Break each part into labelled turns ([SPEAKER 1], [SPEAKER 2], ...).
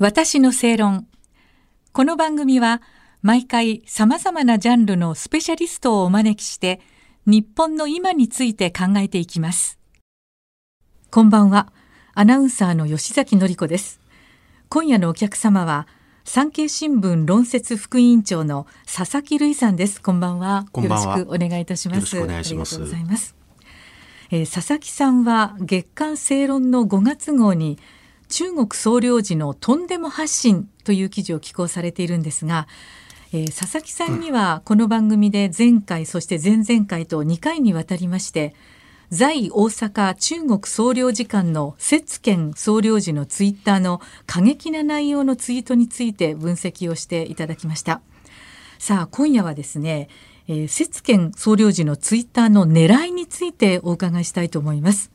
[SPEAKER 1] 私の正論。この番組は毎回様々なジャンルのスペシャリストをお招きして日本の今について考えていきます。こんばんは。アナウンサーの吉崎紀子です。今夜のお客様は産経新聞論説副委員長の佐々木瑠衣さんです。こんばんは。
[SPEAKER 2] こんばんは。
[SPEAKER 1] よろしくお願いいたします。
[SPEAKER 2] よろしくお願いします。
[SPEAKER 1] ありがとうございます。えー佐々木さんは月刊正論の5月号に中国総領事のとんでも発信という記事を寄稿されているんですが、えー佐々木さんにはこの番組で前回そして前々回と2回にわたりまして在大阪中国総領事館の節賢総領事のツイッターの過激な内容のツイートについて分析をしていただきました。さあ今夜はですね、えー、節賢総領事のツイッターの狙いについてお伺いしたいと思います。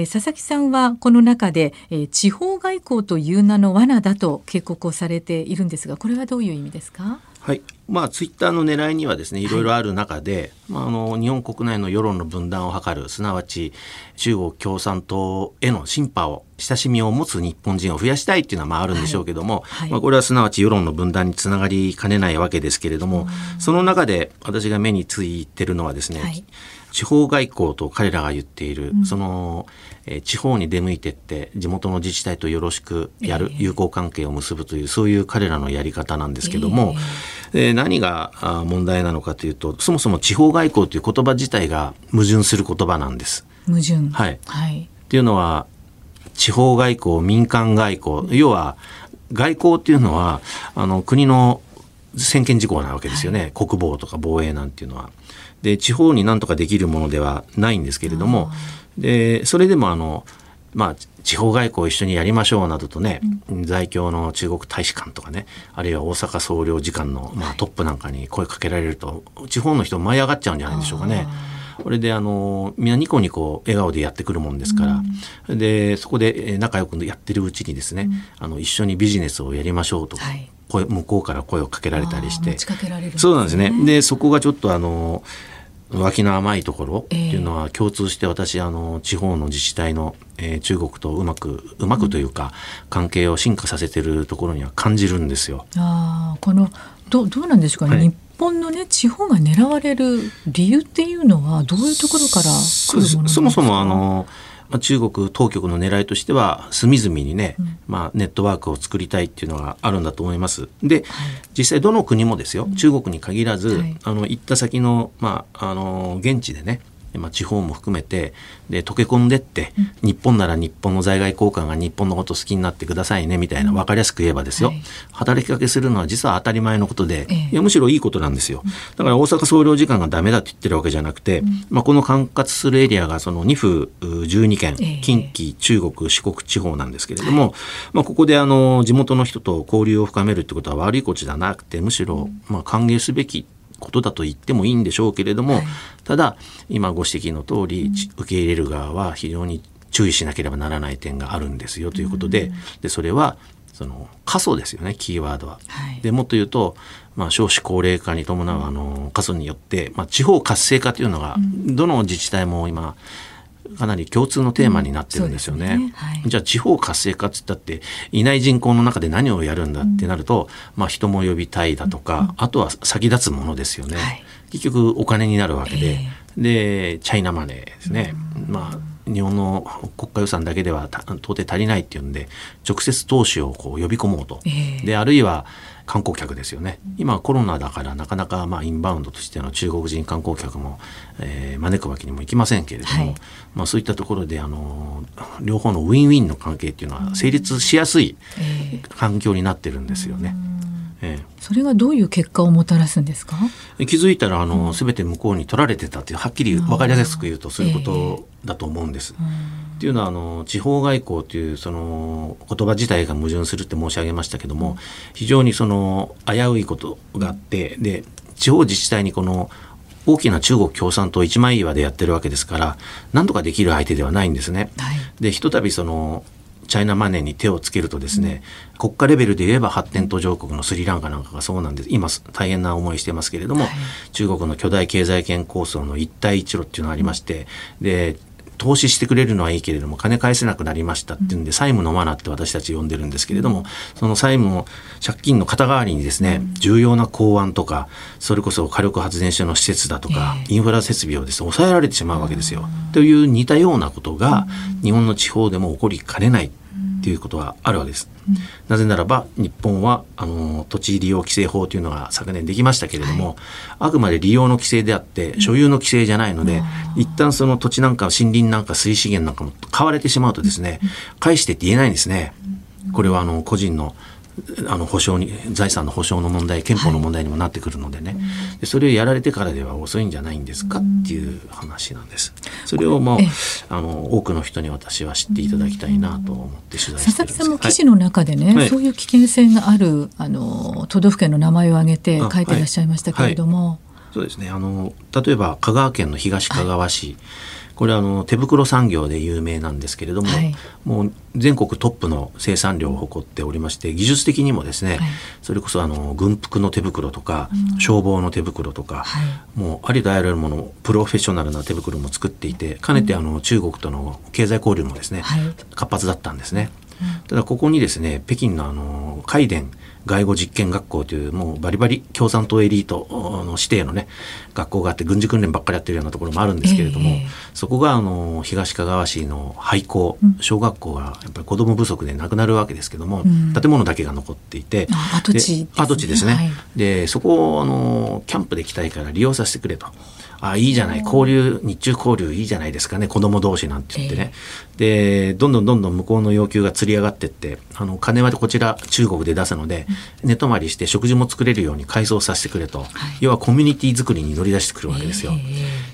[SPEAKER 1] え佐々木さんはこの中で、え地方外交という名の罠だと警告をされているんですがこれはどういう意味ですか？
[SPEAKER 2] はい。まあ、ツイッターの狙いにはですね、いろい。ろある中で、まあ、あの、日本国内の世論の分断を図る、すなわち、中国共産党へのシンパを、親しみを持つ日本人を増やしたいっていうのは、まあ、あるんでしょうけども、
[SPEAKER 1] はい。はい。
[SPEAKER 2] まあ、これはすなわち世論の分断につながりかねないわけですけれども、その中で私が目についてるのはですね、
[SPEAKER 1] はい。
[SPEAKER 2] 地方外交と彼らが言っている、その、えー地方に出向いてって地元の自治体とよろしくやる、
[SPEAKER 1] ええ。
[SPEAKER 2] 友好関係を結ぶというそういう彼らのやり方なんですけども、えー何があー問題なのかというとそもそも地方外交という言葉自体が矛盾する言葉なんです。
[SPEAKER 1] 矛盾。
[SPEAKER 2] はい。
[SPEAKER 1] はい。
[SPEAKER 2] っていうのは地方外交民間外交要は外交っていうのはあの国の専権事項なわけですよね、国防とか防衛なんていうのは。で地方になんとかできるものではないんですけれどもでそれでもあのまあ、地方外交を一緒にやりましょうなどとね、在京の中国大使館とかねあるいは大阪総領事館の、まあ、トップなんかに声かけられると地方の人舞い上がっちゃうんじゃないでしょうかね。これであのみんなニコニコ笑顔でやってくるもんですから、でそこでえー仲良くやってるうちにですね、あの一緒にビジネスをやりましょうと、
[SPEAKER 1] はい。
[SPEAKER 2] 声向こうから声をかけられたりして。
[SPEAKER 1] ね。
[SPEAKER 2] そうなんですね。でそこがちょっとあの脇の甘いところっていうのは共通して私あの地方の自治体の、えー中国とうまくうまくというか、関係を進化させてるところには感じるんですよ。
[SPEAKER 1] ああこのどどうなんでしょうかね、
[SPEAKER 2] はい。
[SPEAKER 1] 日本のね地方が狙われる理由っていうのはどういうところから
[SPEAKER 2] そうです
[SPEAKER 1] 来るものなんですか？
[SPEAKER 2] そもそもあの、まあ、中国当局の狙いとしては隅々にね、まあ、ネットワークを作りたいっていうのがあるんだと思います。で、実際どの国もですよ。中国に限らず、
[SPEAKER 1] はい。
[SPEAKER 2] あの行った先の,、まあ、あの現地でねまあ、地方も含めてで溶け込んでって、日本なら日本の在外交換が日本のこと好きになってくださいねみたいな分かりやすく言えばですよ、
[SPEAKER 1] はい。
[SPEAKER 2] 働きかけするのは実は当たり前のことで、
[SPEAKER 1] ええ
[SPEAKER 2] いやむしろいいことなんですよ。だから大阪総領事館がダメだって言ってるわけじゃなくて、まあ、この管轄するエリアがその2府う12県、
[SPEAKER 1] ええ。
[SPEAKER 2] 近畿、中国、四国地方なんですけれども、まあ、ここであの地元の人と交流を深めるってことは悪いことじゃなくて、むしろまあ歓迎すべきことだと言ってもいいんでしょうけれども、
[SPEAKER 1] はい。
[SPEAKER 2] ただ今ご指摘の通り、ち受け入れる側は非常に注意しなければならない点があるんですよということで,、でそれはその過疎ですよねキーワードは。
[SPEAKER 1] はい。
[SPEAKER 2] でもっと言うと、まあ、少子高齢化に伴うあの過疎によって、まあ、地方活性化というのがどの自治体も今かなり共通のテーマになってるんですよね。
[SPEAKER 1] うんね。はい。
[SPEAKER 2] じゃあ地方活性化って言ったっていない人口の中で何をやるんだってなると、まあ、人も呼びたいだとか、あとは先立つものですよね。
[SPEAKER 1] はい。
[SPEAKER 2] 結局お金になるわけで、
[SPEAKER 1] え
[SPEAKER 2] でチャイナマネーですね、まあ日本の国家予算だけではた到底足りないっていうんで直接投資をこう呼び込もうと、
[SPEAKER 1] ええ。
[SPEAKER 2] であるいは観光客ですよね。今コロナだからなかなかまあインバウンドとしての中国人観光客も、えー招くわけにもいきませんけれども、
[SPEAKER 1] はい。
[SPEAKER 2] まあ、そういったところであの両方のウィンウィンの関係っていうのは成立しやすい
[SPEAKER 1] ええ。
[SPEAKER 2] 環境になってるんですよね。ええ。
[SPEAKER 1] それがどういう結果をもたらすんですか？
[SPEAKER 2] 気づいたらあの、全て向こうに取られてたっていうはっきり分かりやすく言うとそういうことだと思うんです。っていうのはあの地方外交というその言葉自体が矛盾するって申し上げましたけども非常にその危ういことがあってで地方自治体にこの大きな中国共産党一枚岩でやってるわけですから何とかできる相手ではないんですね。
[SPEAKER 1] はい。
[SPEAKER 2] でひとたびそのチャイナマネーに手をつけるとですね、国家レベルで言えば発展途上国のスリランカなんかがそうなんです。今大変な思いしてますけれども、
[SPEAKER 1] はい。
[SPEAKER 2] 中国の巨大経済圏構想の一帯一路っていうのがありまして、で投資してくれるのはいいけれども金返せなくなりましたっていうんで、債務の罠って私たち呼んでるんですけれども、その債務の借金の肩代わりにですね、重要な港湾とかそれこそ火力発電所の施設だとか、インフラ設備をですね抑えられてしまうわけですよ。という似たようなことが日本の地方でも起こりかねないっていうことはあるわけです。なぜならば日本はあの土地利用規制法というのが昨年できましたけれども、はい、あくまで利用の規制であって所有の規制じゃないので、うん、一旦その土地なんか森林なんか水資源なんかも買われてしまうとですね返してって言えないんですね。これはあの個人のあの保証に財産の保証の問題憲法の問題にもなってくるのでね、はい、でそれをやられてからでは遅いんじゃないんですかっていう話なんです。それをもうあの多くの人に私は知っていただきたいなと思って取材して
[SPEAKER 1] 佐々木さんも記事の中でね、はい、そういう危険性があるあの都道府県の名前を挙げて書いていらっしゃいましたけれども。
[SPEAKER 2] そうですねあの例えば香川県の東香川市、これはあの手袋産業で有名なんですけれども、はい、もう全国トップの生産量を誇っておりまして技術的にもですね、はい、それこそあの軍服の手袋とか、うん、消防の手袋とか、はい、もうありとあらゆるものプロフェッショナルな手袋も作っていてかねてあの中国との経済交流もですね、活発だったんですね。ただここにですね北京のあの海電外語実験学校というもうバリバリ共産党エリートの指定のね学校があって軍事訓練ばっかりやってるようなところもあるんですけれども、えー、そこがあの東かがわ市の廃校、小学校がやっぱり子ども不足でなくなるわけですけども、うん、建物だけが残っていて
[SPEAKER 1] 跡地ですね。
[SPEAKER 2] ですね、はい、でそこをあのキャンプで来たいから利用させてくれと。あいいじゃない交流日中交流いいじゃないですかね子供同士なんて言ってね、えー、でどんどんどんどん向こうの要求がつり上がってってあの金はこちら中国で出すので、うん、寝泊まりして食事も作れるように改装させてくれと、はい、要はコミュニティ作りに乗り出してくるわけですよ。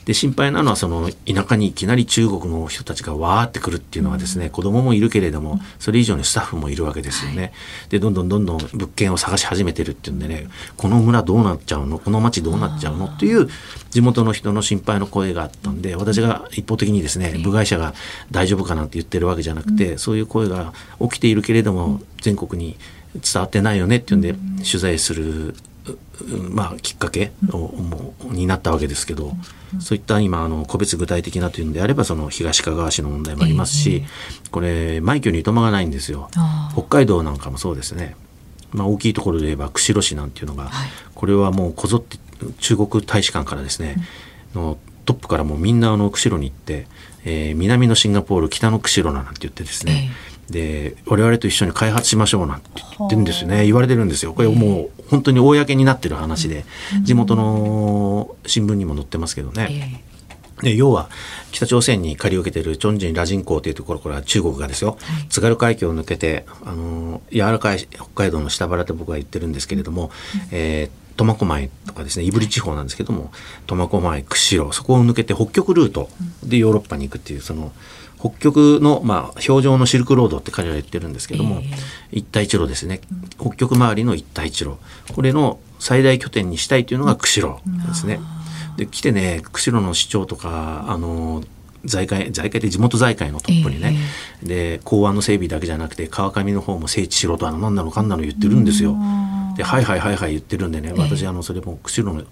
[SPEAKER 2] で心配なのはその田舎にいきなり中国の人たちがわーってくるっていうのはですね、うん、子供もいるけれどもそれ以上にスタッフもいるわけですよね。はい、でどんどんどんどん物件を探し始めてるっていうんでねこの村どうなっちゃうの？この町どうなっちゃうの？っていう地元の人の心配の声があったんで私が一方的にですね部外者が大丈夫かなんて言ってるわけじゃなくて、そういう声が起きているけれども全国に伝わってないよねっていうんで取材するまあ、きっかけをになったわけですけど、そういった今あの個別具体的なというのであればその東かがわ市の問題もありますし、これ枚挙にいとまがないんですよ。北海道なんかもそうですね、まあ、大きいところで言えば釧路市なんていうのが、これはもうこぞって中国大使館からですね、のトップからもみんなあの釧路に行って、えー、南のシンガポール北の釧路なんて言ってですね、で我々と一緒に開発しましょうなんて言ってるんですよね言われてるんですよ。これもう本当に公になってる話で、地元の新聞にも載ってますけどね。で要は北朝鮮に借り受けてるチョンジンラジン港というところから中国がですよ、はい、津軽海峡を抜けてあの柔らかい北海道の下原って僕は言ってるんですけれども、うん、えー苫小牧とかですね胆振地方なんですけども苫小牧釧路そこを抜けて北極ルートでヨーロッパに行くっていうその北極の、まあ、表情のシルクロードって彼ら言ってるんですけども、えー、一帯一路ですね。北極周りの一帯一路。これの最大拠点にしたいというのが釧路ですね。で来てね釧路の市長とかあの財界財界で地元財界のトップにね、えー、で港湾の整備だけじゃなくて川上の方も整地しろとあの何なのかんなの言ってるんですよ。ではいはいはいはい言ってるんでね私あのそれも釧路の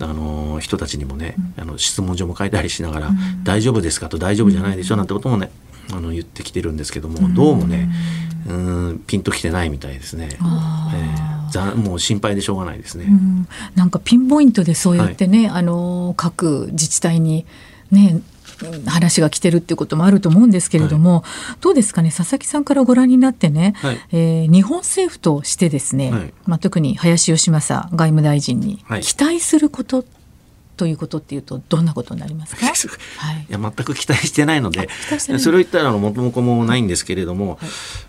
[SPEAKER 2] あの人たちにもね、うん、あの質問状も書いたりしながら、うん、大丈夫ですかと大丈夫じゃないでしょなんてこともねあの言ってきてるんですけども、どうもねうんピンときてないみたいですね。えー、ざもう心配でしょうがないですね。
[SPEAKER 1] なんかピンポイントでそうやってね、はい、あの各自治体にね話が来てるっていうこともあると思うんですけれども、はい、どうですかね佐々木さんからご覧になってね、はい、えー、日本政府としてですね、はい、まあ、特に林芳正外務大臣に期待することということっていうとどんなことになりますか、
[SPEAKER 2] はい、いや全く期待してないのでそれを言ったらもともともないんですけれども、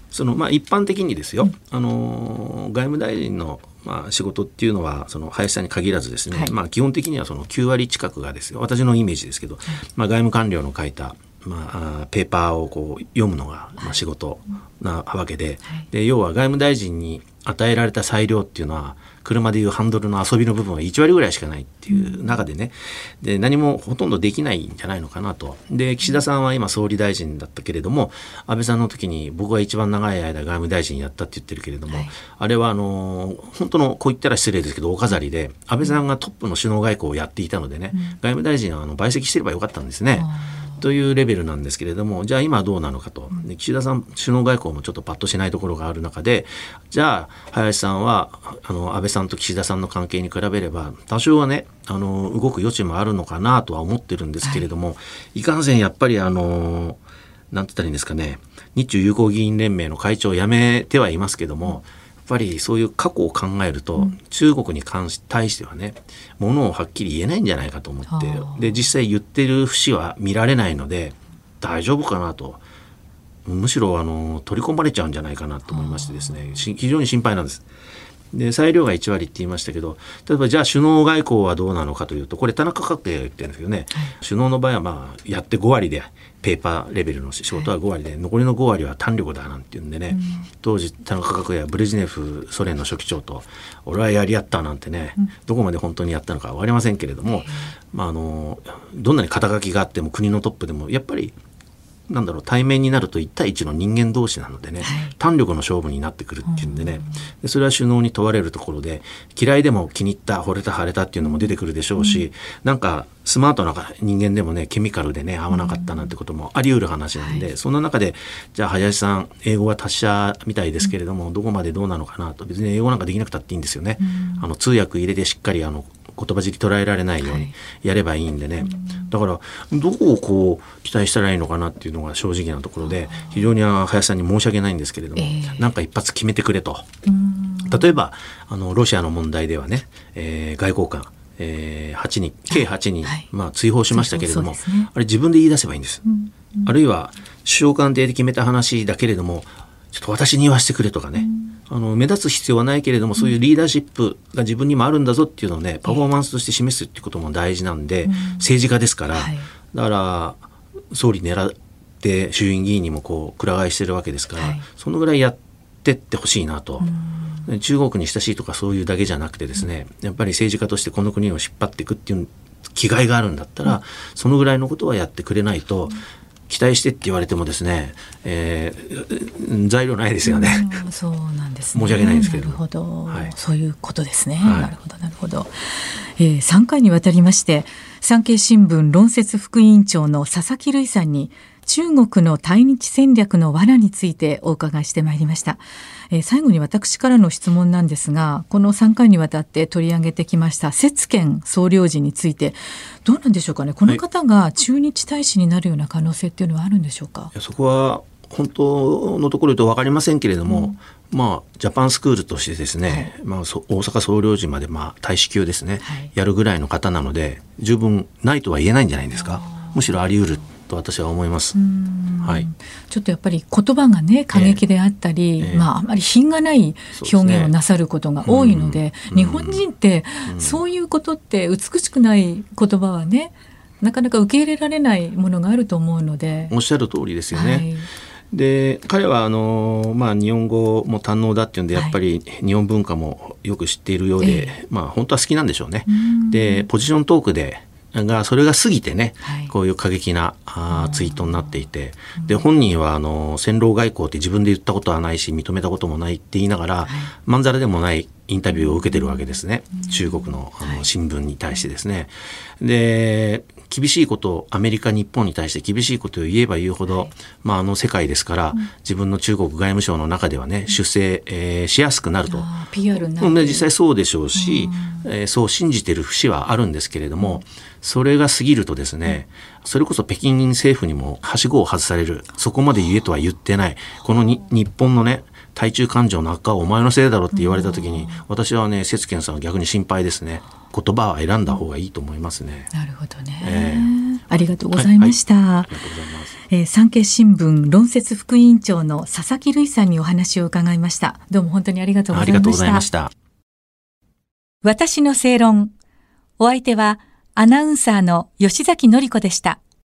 [SPEAKER 2] そのまあ一般的にですよ、うん、あの外務大臣のまあ、仕事っていうのはその林さんに限らずですね、はい、まあ、基本的にはその9割近くがですよ私のイメージですけど、はい、まあ、外務官僚の書いた、まあ、ペーパーをこう読むのがまあ仕事なわけではい、で要は外務大臣に与えられた裁量っていうのは車でいうハンドルの遊びの部分は1割ぐらいしかないっていう中でね。で何もほとんどできないんじゃないのかなと。で岸田さんは今総理大臣だったけれども安倍さんの時に僕が一番長い間外務大臣やったって言ってるけれども、はい、あれはあの本当のこう言ったら失礼ですけどお飾りで安倍さんがトップの首脳外交をやっていたのでね、うん、外務大臣はあの在籍してればよかったんですね。というレベルなんですけれどもじゃあ今はどうなのかと。で岸田さん首脳外交もちょっとパッとしないところがある中でじゃあ林さんはあの安倍さんと岸田さんの関係に比べれば多少はねあの動く余地もあるのかなとは思ってるんですけれども、はい、いかんせんやっぱりあのなんて言ったらいいんですかね日中友好議員連盟の会長を辞めてはいますけども、うんっぱりそういう過去を考えると、うん、中国に関し対してはねものをはっきり言えないんじゃないかと思ってで実際言ってる節は見られないので大丈夫かなと。むしろあの取り込まれちゃうんじゃないかなと思いましてですね非常に心配なんです。で裁量が1割って言いましたけど例えばじゃあ首脳外交はどうなのかというとこれ田中角栄が言ってるんですけどね、はい、首脳の場合はまあやって5割でペーパーレベルの仕事は5割で、はい、残りの5割は胆力だなんていうんでね、うん、当時田中角栄はブレジネフソ連の書記長と俺はやり合ったなんてね、うん、どこまで本当にやったのか分かりませんけれども、まあ、あのどんなに肩書きがあっても国のトップでもやっぱりなんだろう対面になると1対1の人間同士なのでね、はい、胆力の勝負になってくるっていうんでね、でそれは首脳に問われるところで嫌いでも気に入った惚れた腫れたっていうのも出てくるでしょうし、うん、なんかスマートな人間でもねケミカルでね合わなかったなんてこともあり得る話なんで、うんはい、そんな中でじゃあ林さん英語は達者みたいですけれども、うん、どこまでどうなのかなと。別に英語なんかできなくたっていいんですよね。あの通訳入れてしっかりあの言葉尻捉えられないようにやればいいんでね、はい、だからどこをこう期待したらいいのかなっていうのが正直なところで非常に林さんに申し訳ないんですけれども、えー、なんか一発決めてくれと。例えばあのロシアの問題ではね、えー、外交官えー、8人計8人、はい、まあ、追放しましたけれども、ね、あれ自分で言い出せばいいんです、うんうん、あるいは首相官邸で決めた話だけれどもちょっと私に言わせてくれとかね、うん、あの目立つ必要はないけれどもそういうリーダーシップが自分にもあるんだぞっていうのをねパフォーマンスとして示すっていうことも大事なんで、うん、政治家ですから、はい、だから総理狙って衆院議員にもこうくら替えしてるわけですから、はい、そのぐらいやってってほしいなと。うん、中国に親しいとかそういうだけじゃなくてですねやっぱり政治家としてこの国を引っ張っていくっていう気概があるんだったら、そのぐらいのことはやってくれないと、期待してって言われてもですね、えー、材料ないですよね。
[SPEAKER 1] うそうなんです、ね、
[SPEAKER 2] 申し訳ないんですけど。
[SPEAKER 1] なるほど、はい、そういうことですね。はい、なるほどなるほど。えー、3回にわたりまして産経新聞論説副委員長の佐々木瑠さんに中国の対日戦略の罠についてお伺いしてまいりました。えー、最後に私からの質問なんですがこの3回にわたって取り上げてきました節賢総領事についてどうなんでしょうかね？この方が駐日大使になるような可能性っていうのはあるんでしょうか、
[SPEAKER 2] そこは本当のところ言うと分かりませんけれども、うん、まあ、ジャパンスクールとしてですね、はい、まあ、大阪総領事まで、まあ、大使級ですね、はい、やるぐらいの方なので十分ないとは言えないんじゃないですか。むしろあり得ると私は思います。はい、
[SPEAKER 1] ちょっとやっぱり言葉がね過激であったり、えー、まああまり品がない表現をなさることが多いので、でね、日本人ってそういうことって美しくない言葉はねなかなか受け入れられないものがあると思うので。
[SPEAKER 2] おっしゃる通りですよね。はい。で彼はあの、まあ、日本語も堪能だっていうんでやっぱり日本文化もよく知っているようで、はい、まあ、本当は好きなんでしょうね。でポジショントークでがそれが過ぎてね、はい、こういう過激なあツイートになっていて、で本人はあの戦狼外交って自分で言ったことはないし認めたこともないって言いながら、はい、まんざらでもないインタビューを受けてるわけですね、中国のあの新聞に対してですね。で厳しいことをアメリカ日本に対して厳しいことを言えば言うほど、はい、まあ、あの世界ですから、うん、自分の中国外務省の中ではね出世、えー、しやすくなると。
[SPEAKER 1] PR
[SPEAKER 2] な実際そうでしょうし、うん、えー、そう信じてる節はあるんですけれども、それが過ぎるとですね、それこそ北京政府にもはしごを外される。そこまで言えとは言ってない。このに日本のね対中感情の悪化はお前のせいだろって言われた時に、私はね節賢さんは逆に心配ですね言葉は選んだ方がいいと思いますね。
[SPEAKER 1] なるほどね、えー、ありがとうございました。はいはい、ありがとうございます。えー、産経新聞論説副委員長の佐々木瑠さんにお話を伺いました。どうも本当にありがとうございました。私の正論。お相手はアナウンサーの吉崎紀子でした。